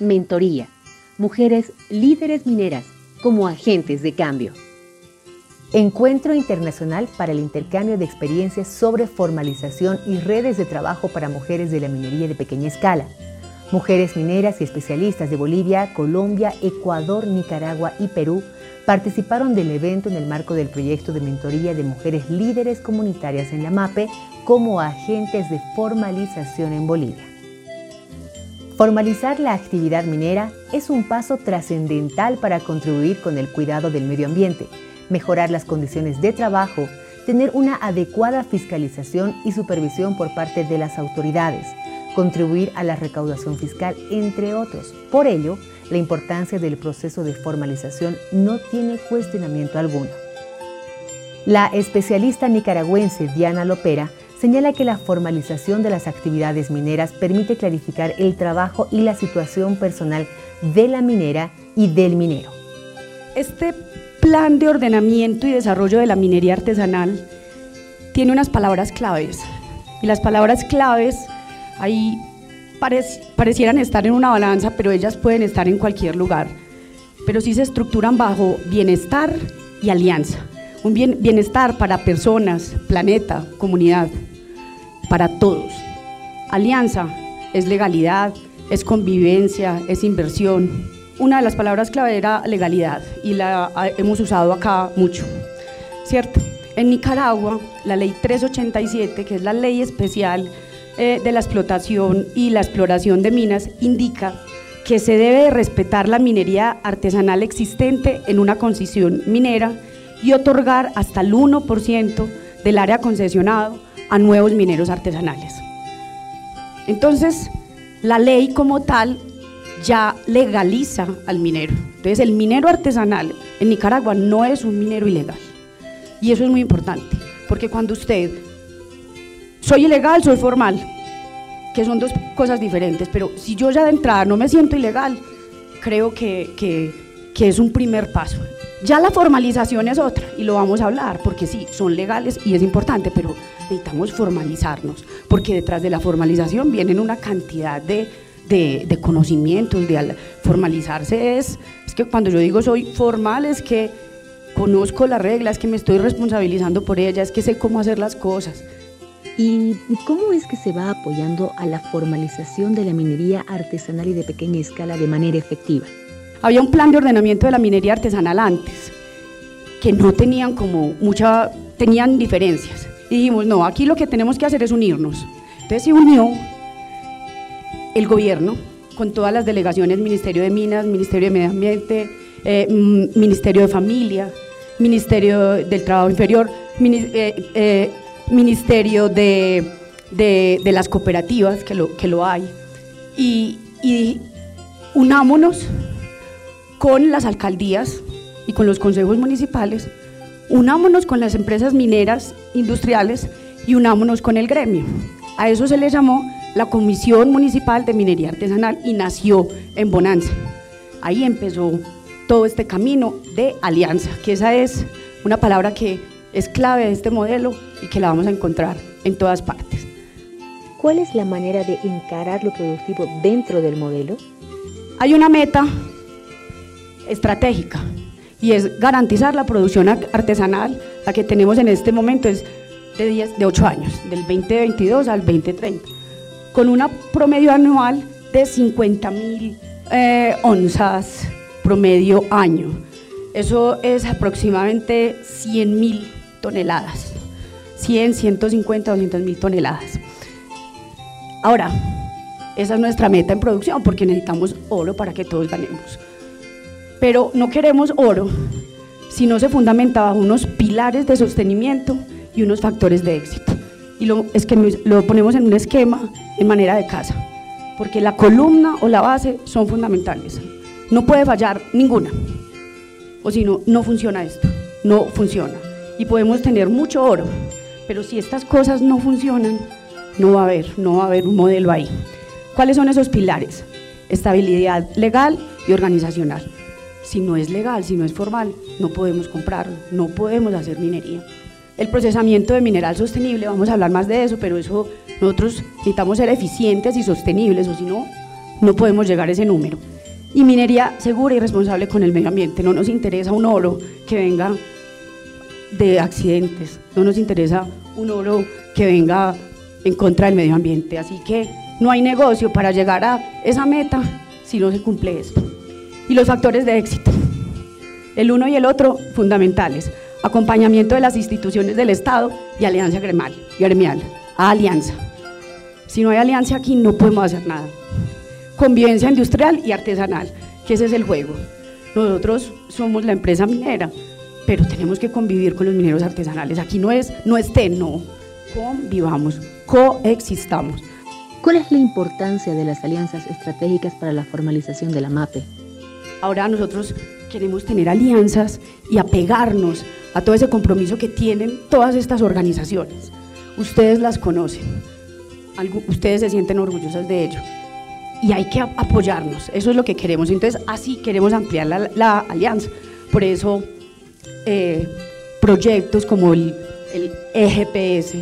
mentoría, mujeres líderes mineras como agentes de cambio. Encuentro Internacional para el Intercambio de Experiencias sobre Formalización y Redes de Trabajo para Mujeres de la Minería de Pequeña Escala. Mujeres mineras y especialistas de Bolivia, Colombia, Ecuador, Nicaragua y Perú participaron del evento en el marco del proyecto de mentoría de mujeres líderes comunitarias en la MAPE como agentes de formalización en Bolivia. Formalizar la actividad minera es un paso trascendental para contribuir con el cuidado del medio ambiente mejorar las condiciones de trabajo, tener una adecuada fiscalización y supervisión por parte de las autoridades, contribuir a la recaudación fiscal, entre otros. Por ello, la importancia del proceso de formalización no tiene cuestionamiento alguno. La especialista nicaragüense Diana Lopera señala que la formalización de las actividades mineras permite clarificar el trabajo y la situación personal de la minera y del minero. Este plan de ordenamiento y desarrollo de la minería artesanal tiene unas palabras claves. Y las palabras claves ahí parecieran estar en una balanza, pero ellas pueden estar en cualquier lugar. Pero sí se estructuran bajo bienestar y alianza. Un bienestar para personas, planeta, comunidad, para todos. Alianza es legalidad, es convivencia, es inversión, una de las palabras clave era legalidad y la hemos usado acá mucho, ¿cierto? En Nicaragua, la ley 387, que es la ley especial eh, de la explotación y la exploración de minas, indica que se debe respetar la minería artesanal existente en una concesión minera y otorgar hasta el 1% del área concesionado a nuevos mineros artesanales. Entonces, la ley como tal ya legaliza al minero. Entonces el minero artesanal en Nicaragua no es un minero ilegal. Y eso es muy importante, porque cuando usted, soy ilegal, soy formal, que son dos cosas diferentes, pero si yo ya de entrada no me siento ilegal, creo que, que es un primer paso. Ya la formalización es otra, y lo vamos a hablar, porque sí, son legales y es importante, pero necesitamos formalizarnos, porque detrás de la formalización vienen una cantidad de de, conocimientos, de formalizarse es, es que cuando yo digo soy formal es que conozco las reglas, que me estoy responsabilizando por ellas, es que sé cómo hacer las cosas. ¿Y cómo es que se va apoyando a la formalización de la minería artesanal y de pequeña escala de manera efectiva? Había un plan de ordenamiento de la minería artesanal antes, que no tenían como mucha, tenían diferencias. Y dijimos, no, aquí lo que tenemos que hacer es unirnos. Entonces se unió el gobierno, con todas las delegaciones, Ministerio de Minas, Ministerio de Medio Ambiente, eh, Ministerio de Familia, Ministerio del Trabajo Inferior, eh, eh, Ministerio de, las Cooperativas, que lo, que lo hay, y unámonos con las alcaldías y con los consejos municipales, unámonos con las empresas mineras industriales y unámonos con el gremio. A eso se le llamó la Comisión Municipal de Minería Artesanal y nació en Bonanza. Ahí empezó todo este camino de alianza, que esa es una palabra que es clave de este modelo y que la vamos a encontrar en todas partes. ¿Cuál es la manera de encarar lo productivo dentro del modelo? Hay una meta estratégica y es garantizar la producción artesanal, la que tenemos en este momento es de, 10, de 8 años, del 2022 al 2030 con una promedio anual de 50 mil eh, onzas promedio año. Eso es aproximadamente 100 mil toneladas, 100, 150, 200 mil toneladas. Ahora, esa es nuestra meta en producción porque necesitamos oro para que todos ganemos. Pero no queremos oro si no se fundamenta bajo unos pilares de sostenimiento y unos factores de éxito y lo, es que lo ponemos en un esquema en manera de casa, porque la columna o la base son fundamentales. No puede fallar ninguna, o si no, no funciona esto, no funciona. Y podemos tener mucho oro, pero si estas cosas no funcionan, no va a haber, no va a haber un modelo ahí. ¿Cuáles son esos pilares? Estabilidad legal y organizacional. Si no es legal, si no es formal, no podemos comprarlo, no podemos hacer minería el procesamiento de mineral sostenible, vamos a hablar más de eso, pero eso nosotros necesitamos ser eficientes y sostenibles, o si no, no podemos llegar a ese número. y minería segura y responsable con el medio ambiente. No nos interesa un oro que venga de accidentes, no nos interesa un oro que venga en contra del medio ambiente. Así que no hay negocio para llegar a esa meta si no se cumple esto. Y los factores de éxito. El uno y el otro fundamentales. Acompañamiento de las instituciones del Estado y alianza gremial. gremial alianza. Si no hay alianza aquí no podemos hacer nada. Convivencia industrial y artesanal, que ese es el juego. Nosotros somos la empresa minera, pero tenemos que convivir con los mineros artesanales. Aquí no es no estén, no. Convivamos, coexistamos. ¿Cuál es la importancia de las alianzas estratégicas para la formalización de la MAPE? Ahora nosotros queremos tener alianzas y apegarnos a todo ese compromiso que tienen todas estas organizaciones. Ustedes las conocen, ustedes se sienten orgullosos de ello y hay que apoyarnos, eso es lo que queremos. Entonces así queremos ampliar la, alianza. Por eso eh, proyectos como el, el EGPS,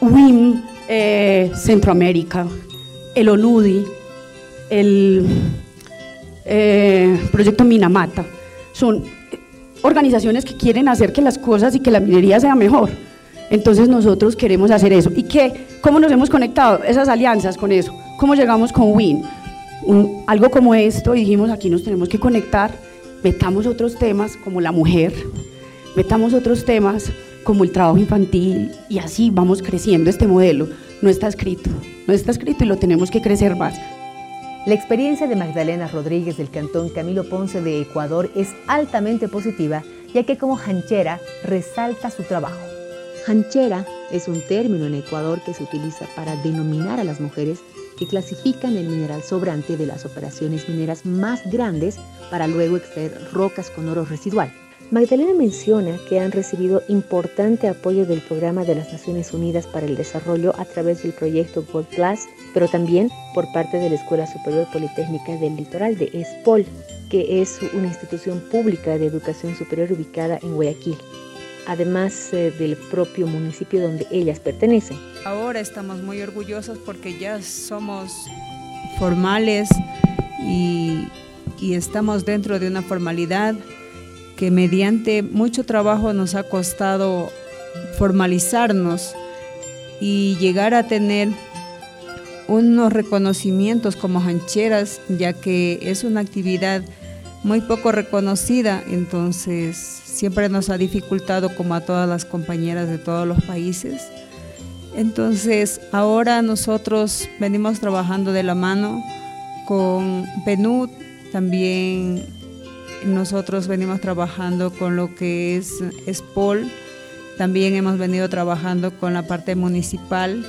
WIM, eh, Centroamérica, el ONUDI, el eh, Proyecto Minamata. Son organizaciones que quieren hacer que las cosas y que la minería sea mejor. Entonces nosotros queremos hacer eso. ¿Y qué? ¿Cómo nos hemos conectado? Esas alianzas con eso. ¿Cómo llegamos con WIN? algo como esto y dijimos aquí nos tenemos que conectar, metamos otros temas como la mujer, metamos otros temas como el trabajo infantil y así vamos creciendo este modelo. No está escrito, no está escrito y lo tenemos que crecer más. La experiencia de Magdalena Rodríguez del Cantón Camilo Ponce de Ecuador es altamente positiva, ya que como hanchera resalta su trabajo. Hanchera es un término en Ecuador que se utiliza para denominar a las mujeres que clasifican el mineral sobrante de las operaciones mineras más grandes para luego extraer rocas con oro residual. Magdalena menciona que han recibido importante apoyo del Programa de las Naciones Unidas para el Desarrollo a través del proyecto Gold Class, pero también por parte de la Escuela Superior Politécnica del Litoral de ESPOL, que es una institución pública de educación superior ubicada en Guayaquil, además eh, del propio municipio donde ellas pertenecen. Ahora estamos muy orgullosos porque ya somos formales y estamos dentro de una formalidad que mediante mucho trabajo nos ha costado formalizarnos y llegar a tener unos reconocimientos como hancheras, ya que es una actividad muy poco reconocida, entonces siempre nos ha dificultado como a todas las compañeras de todos los países. Entonces ahora nosotros venimos trabajando de la mano con PNUD, también nosotros venimos trabajando con lo que es SPOL, también hemos venido trabajando con la parte municipal,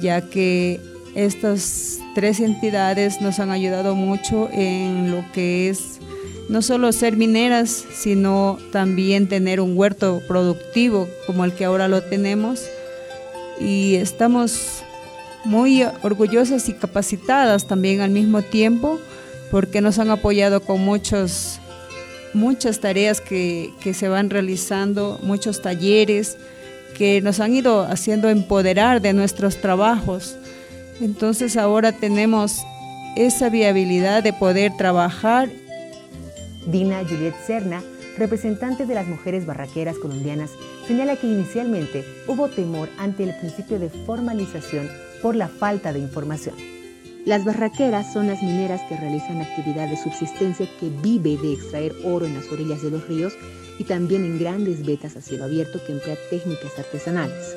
ya que estas tres entidades nos han ayudado mucho en lo que es no solo ser mineras, sino también tener un huerto productivo como el que ahora lo tenemos. Y estamos muy orgullosas y capacitadas también al mismo tiempo porque nos han apoyado con muchos muchas tareas que, se van realizando, muchos talleres que nos han ido haciendo empoderar de nuestros trabajos. Entonces ahora tenemos esa viabilidad de poder trabajar. Dina Juliet Serna, representante de las mujeres barraqueras colombianas, señala que inicialmente hubo temor ante el principio de formalización por la falta de información. Las barraqueras son las mineras que realizan actividad de subsistencia que vive de extraer oro en las orillas de los ríos y también en grandes vetas a cielo abierto que emplean técnicas artesanales.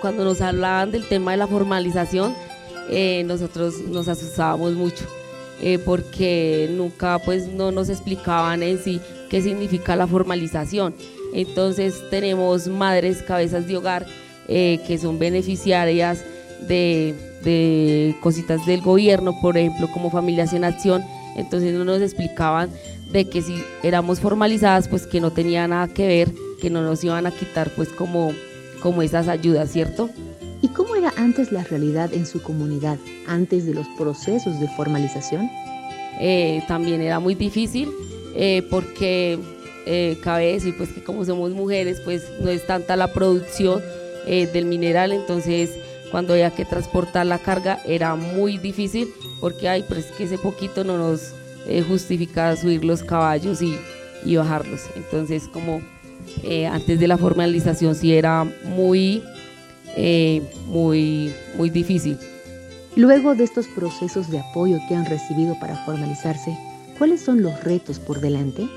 Cuando nos hablaban del tema de la formalización, eh, nosotros nos asustábamos mucho eh, porque nunca pues no nos explicaban en sí qué significa la formalización. Entonces tenemos madres cabezas de hogar eh, que son beneficiarias de de cositas del gobierno, por ejemplo, como Familias en Acción, entonces no nos explicaban de que si éramos formalizadas, pues que no tenía nada que ver, que no nos iban a quitar pues como, como esas ayudas, ¿cierto? ¿Y cómo era antes la realidad en su comunidad, antes de los procesos de formalización? Eh, también era muy difícil eh, porque eh, cabe decir pues que como somos mujeres pues no es tanta la producción del mineral, entonces cuando había que transportar la carga era muy difícil porque hay pues que ese poquito no nos eh, justifica subir los caballos y, y bajarlos. Entonces como eh, antes de la formalización sí era muy, eh, muy, muy difícil. Luego de estos procesos de apoyo que han recibido para formalizarse, ¿cuáles son los retos por delante?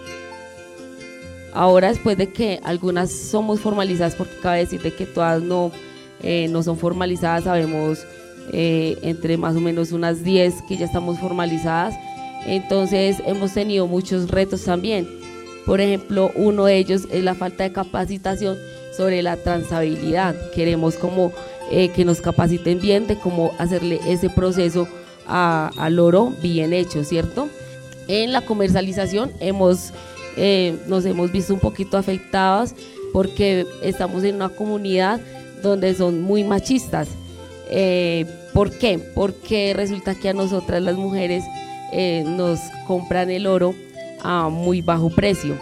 Ahora después de que algunas somos formalizadas, porque cabe decirte que todas no, eh, no son formalizadas, sabemos entre más o menos unas 10 que ya estamos formalizadas, entonces hemos tenido muchos retos también. Por ejemplo, uno de ellos es la falta de capacitación sobre la transabilidad. Queremos como eh, que nos capaciten bien de cómo hacerle ese proceso al oro bien hecho, ¿cierto? En la comercialización hemos, eh, nos hemos visto un poquito afectados porque estamos en una comunidad donde son muy machistas. Eh, ¿Por qué? Porque resulta que a nosotras las mujeres nos compran el oro a muy bajo precio.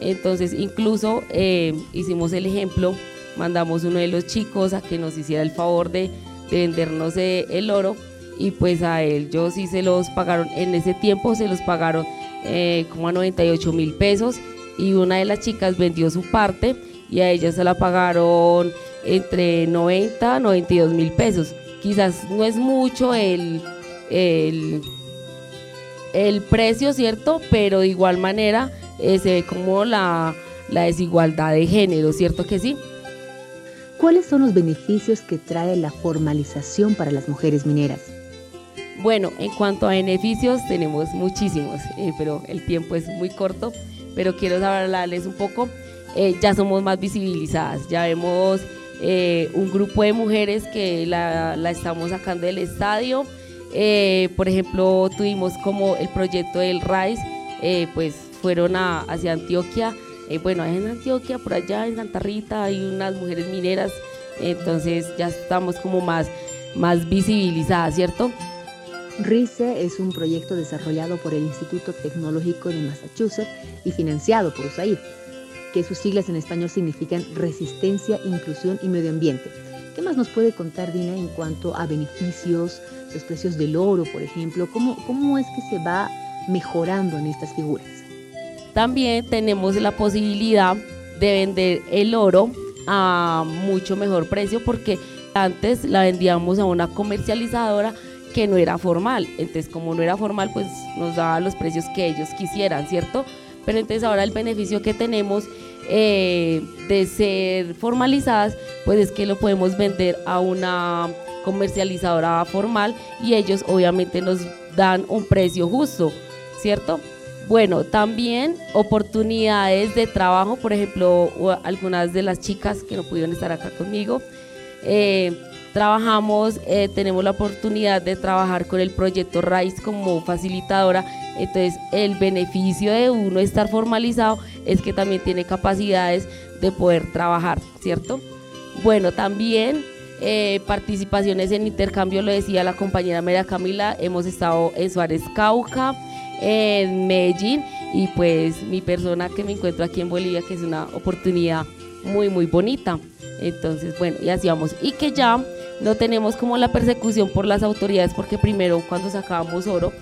Entonces incluso eh, hicimos el ejemplo, mandamos uno de los chicos a que nos hiciera el favor de, vendernos eh, el oro y pues a él yo sí se los pagaron, en ese tiempo se los pagaron eh, como a 98 mil pesos y una de las chicas vendió su parte y a ella se la pagaron entre 90 a 92 mil pesos. Quizás no es mucho el, el el precio, ¿cierto? Pero de igual manera eh, se ve como la, la desigualdad de género, ¿cierto que sí? ¿Cuáles son los beneficios que trae la formalización para las mujeres mineras? Bueno, en cuanto a beneficios tenemos muchísimos, eh, pero el tiempo es muy corto, pero quiero hablarles un poco. Eh, ya somos más visibilizadas, ya vemos un grupo de mujeres que la, estamos sacando del estadio, eh, por ejemplo, tuvimos como el proyecto del RISE, eh, pues fueron hacia Antioquia. Eh, bueno, en Antioquia, por allá en Santa Rita, hay unas mujeres mineras, entonces ya estamos como más, más visibilizadas, ¿cierto? RISE es un proyecto desarrollado por el Instituto Tecnológico de Massachusetts y financiado por USAID, que sus siglas en español significan Resistencia, Inclusión y Medio Ambiente. ¿Qué más nos puede contar Dina en cuanto a beneficios, los precios del oro, por ejemplo, ¿cómo, cómo es que se va mejorando en estas figuras? También tenemos la posibilidad de vender el oro a mucho mejor precio porque antes la vendíamos a una comercializadora que no era formal. Entonces, como no era formal, pues nos daba los precios que ellos quisieran, ¿cierto? Pero entonces ahora el beneficio que tenemos eh, de ser formalizadas, pues es que lo podemos vender a una comercializadora formal y ellos obviamente nos dan un precio justo, ¿cierto? Bueno, también oportunidades de trabajo, por ejemplo, algunas de las chicas que no pudieron estar acá conmigo, eh, trabajamos, eh, tenemos la oportunidad de trabajar con el proyecto RISE como facilitadora, entonces el beneficio de uno estar formalizado es que también tiene capacidades de poder trabajar, ¿cierto? Bueno, también eh, participaciones en intercambio, lo decía la compañera María Camila, hemos estado en Suárez Cauca, en Medellín y pues mi persona que me encuentro aquí en Bolivia, que es una oportunidad muy, muy bonita. Entonces, bueno, y así vamos. Y que ya no tenemos como la persecución por las autoridades, porque primero cuando sacábamos oro,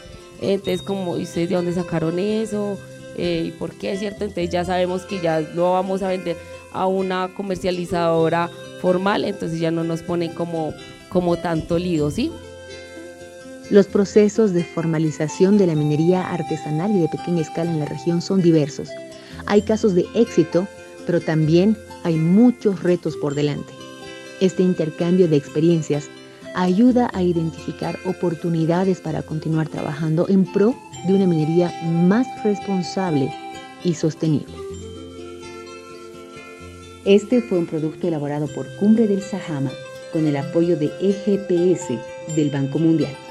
entonces como, ¿y ustedes de dónde sacaron eso? Eh, ¿Y por qué? ¿Cierto? Entonces ya sabemos que ya lo vamos a vender a una comercializadora formal, entonces ya no nos ponen como, como tanto lío, ¿sí? Los procesos de formalización de la minería artesanal y de pequeña escala en la región son diversos. Hay casos de éxito, pero también hay muchos retos por delante. Este intercambio de experiencias ayuda a identificar oportunidades para continuar trabajando en pro de una minería más responsable y sostenible. Este fue un producto elaborado por Cumbre del Sahama con el apoyo de EGPS del Banco Mundial.